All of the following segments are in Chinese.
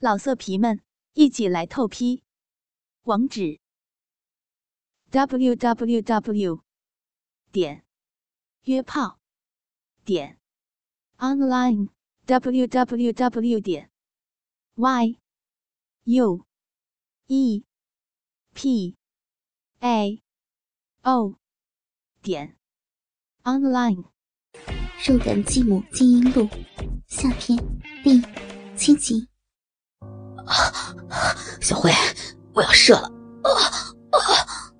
老色皮们，一起来透批！网址：w w w 点约炮点 online w w w 点 y u e p a o 点 online。肉感继母金英录下篇第七集。啊小慧，我要射了！啊啊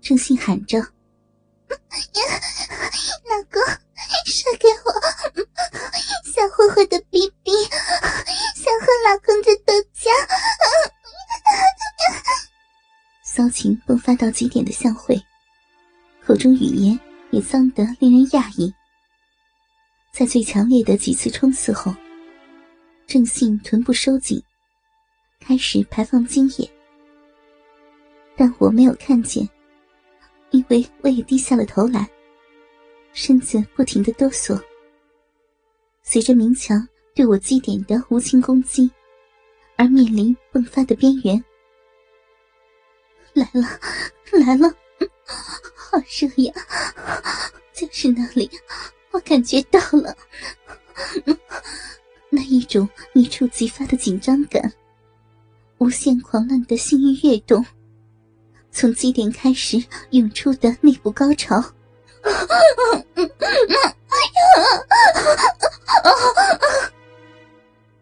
郑信喊着：“老公，射给我！小慧慧的逼逼，想和老公的豆浆。”骚情迸发到极点的向慧，口中语言也脏得令人讶异。在最强烈的几次冲刺后，郑信臀部收紧。开始排放精液，但我没有看见，因为我也低下了头来，身子不停的哆嗦。随着明强对我基点的无情攻击，而面临迸发的边缘。来了，来了，好热呀！就是那里，我感觉到了，那一种一触即发的紧张感。无限狂乱的性欲跃动，从基点开始涌出的内部高潮，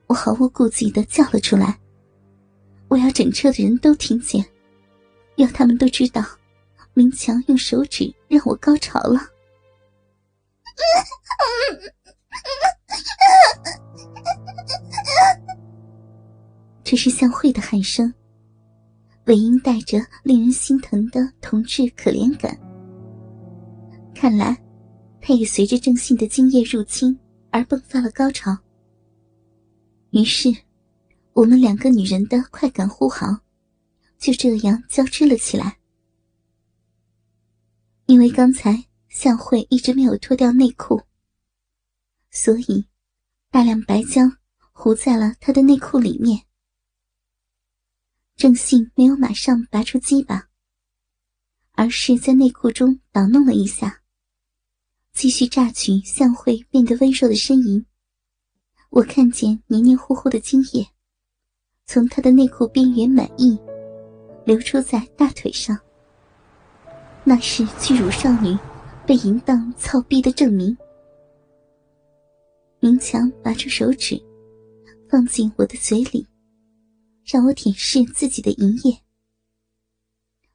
我毫无顾忌的叫了出来。我要整车的人都听见，要他们都知道，明强用手指让我高潮了。这是向慧的喊声，尾音带着令人心疼的同志可怜感。看来，他也随着郑信的精液入侵而迸发了高潮。于是，我们两个女人的快感呼号就这样交织了起来。因为刚才向慧一直没有脱掉内裤，所以大量白浆糊在了她的内裤里面。郑信没有马上拔出鸡巴，而是在内裤中捣弄了一下，继续榨取向慧变得温柔的呻吟。我看见黏黏糊糊的精液从他的内裤边缘满溢，流出在大腿上。那是巨乳少女被淫荡操逼的证明。明强拔出手指，放进我的嘴里。让我舔舐自己的营液，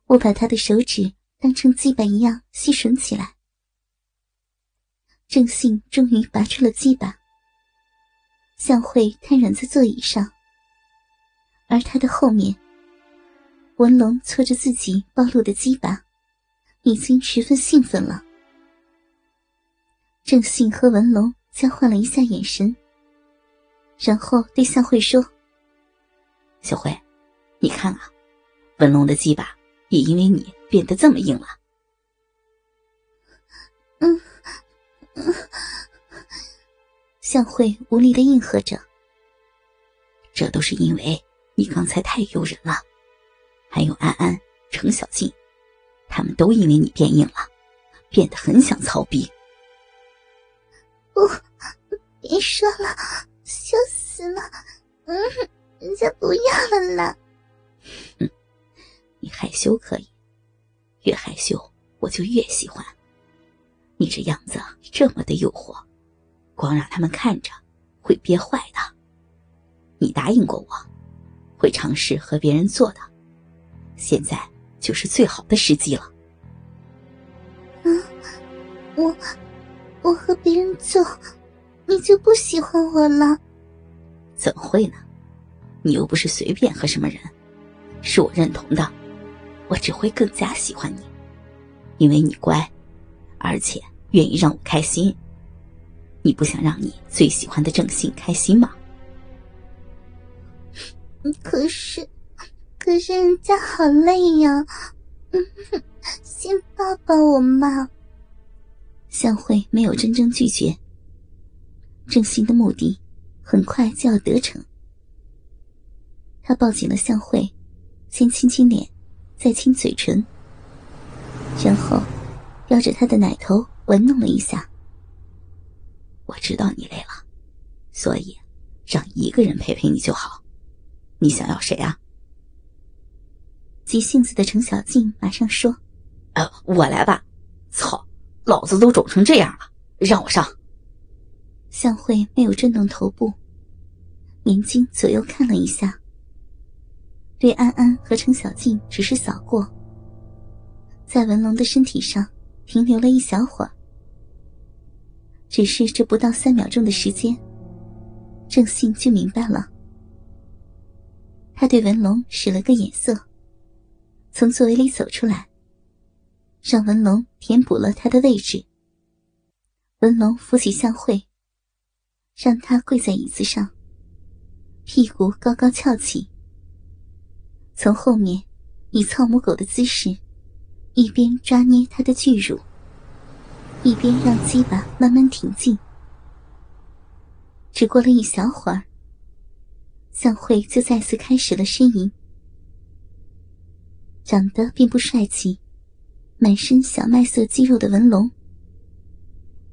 我把他的手指当成鸡巴一样吸吮起来。郑信终于拔出了鸡巴，向慧瘫软在座椅上，而他的后面，文龙搓着自己暴露的鸡巴，已经十分兴奋了。郑信和文龙交换了一下眼神，然后对向慧说。小慧，你看啊，文龙的鸡巴也因为你变得这么硬了。嗯，向慧无力的应和着。这都是因为你刚才太诱人了，还有安安、程小静，他们都因为你变硬了，变得很想操逼。不，别说了，羞死了。嗯。人家不要了啦！哼，你害羞可以，越害羞我就越喜欢。你这样子这么的诱惑，光让他们看着会憋坏的。你答应过我，会尝试和别人做的，现在就是最好的时机了。嗯，我我和别人做，你就不喜欢我了？怎么会呢？你又不是随便和什么人，是我认同的，我只会更加喜欢你，因为你乖，而且愿意让我开心。你不想让你最喜欢的郑信开心吗？可是，可是人家好累呀，先抱抱我嘛。向慧没有真正拒绝，郑信的目的很快就要得逞。他抱紧了向慧，先亲亲脸，再亲嘴唇，然后叼着她的奶头玩弄了一下。我知道你累了，所以让一个人陪陪你就好。你想要谁啊？急性子的程小静马上说：“呃，我来吧。操，老子都肿成这样了，让我上。”向慧没有震动头部，眼睛左右看了一下，对安安和程小静只是扫过，在文龙的身体上停留了一小会儿。只是这不到三秒钟的时间，郑信就明白了。他对文龙使了个眼色，从座位里走出来，让文龙填补了他的位置。文龙扶起向慧。让他跪在椅子上，屁股高高翘起，从后面以操母狗的姿势，一边抓捏他的巨乳，一边让鸡巴慢慢挺进。只过了一小会儿，向慧就再次开始了呻吟。长得并不帅气，满身小麦色肌肉的文龙，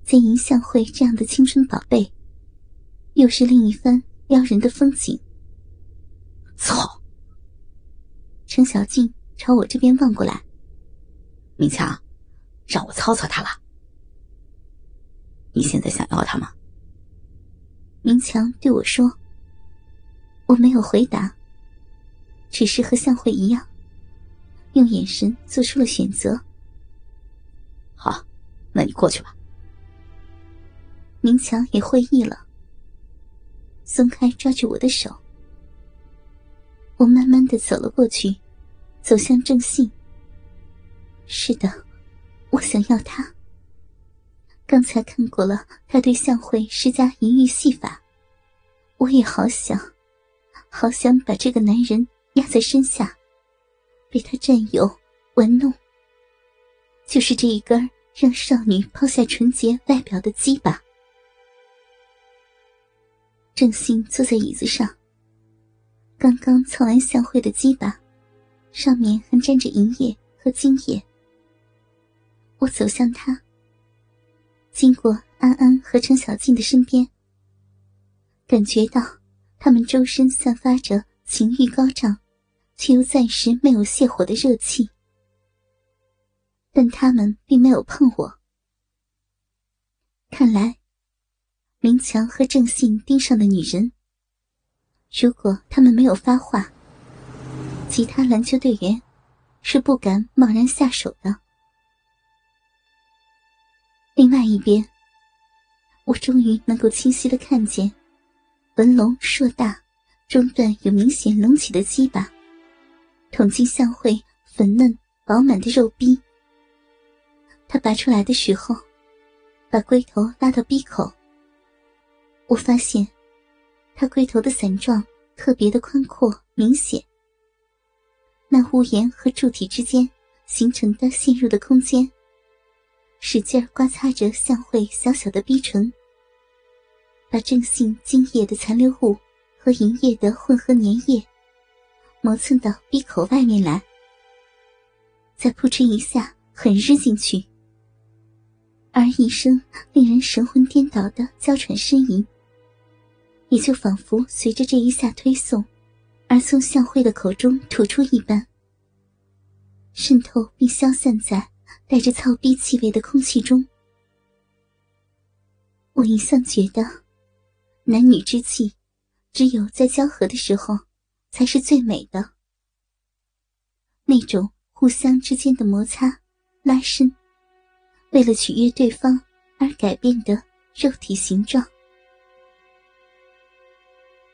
见迎向慧这样的青春宝贝。又是另一番撩人的风景。操！程小静朝我这边望过来。明强，让我操操他了。你现在想要他吗？明强对我说。我没有回答，只是和向慧一样，用眼神做出了选择。好，那你过去吧。明强也会意了。松开抓住我的手，我慢慢的走了过去，走向郑信。是的，我想要他。刚才看过了他对向慧施加淫欲戏法，我也好想，好想把这个男人压在身下，被他占有、玩弄。就是这一根让少女抛下纯洁外表的鸡巴。郑信坐在椅子上，刚刚操完相会的鸡巴，上面还沾着银液和精液。我走向他，经过安安和程小静的身边，感觉到他们周身散发着情欲高涨，却又暂时没有泄火的热气，但他们并没有碰我。看来。明强和郑信盯上的女人，如果他们没有发话，其他篮球队员是不敢贸然下手的。另外一边，我终于能够清晰的看见文龙硕大、中段有明显隆起的鸡巴，捅进向会粉嫩饱满的肉壁。他拔出来的时候，把龟头拉到鼻口。我发现，他龟头的伞状特别的宽阔明显。那屋檐和柱体之间形成的陷入的空间，使劲刮擦着向慧小小的逼唇，把正性精液的残留物和银液的混合粘液磨蹭到闭口外面来，再扑哧一下狠日进去，而一声令人神魂颠倒的娇喘呻吟。也就仿佛随着这一下推送，而从向慧的口中吐出一般，渗透并消散在带着草逼气味的空气中。我一向觉得，男女之气，只有在交合的时候，才是最美的。那种互相之间的摩擦、拉伸，为了取悦对方而改变的肉体形状。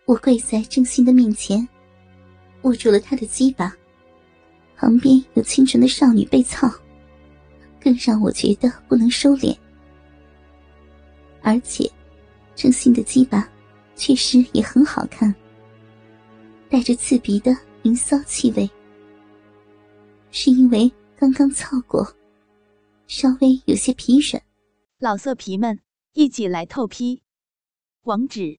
我跪在郑信的面前，握住了他的鸡巴，旁边有清纯的少女被操，更让我觉得不能收敛。而且，郑信的鸡巴确实也很好看，带着刺鼻的淫骚气味。是因为刚刚操过，稍微有些疲软。老色皮们，一起来透批，网址。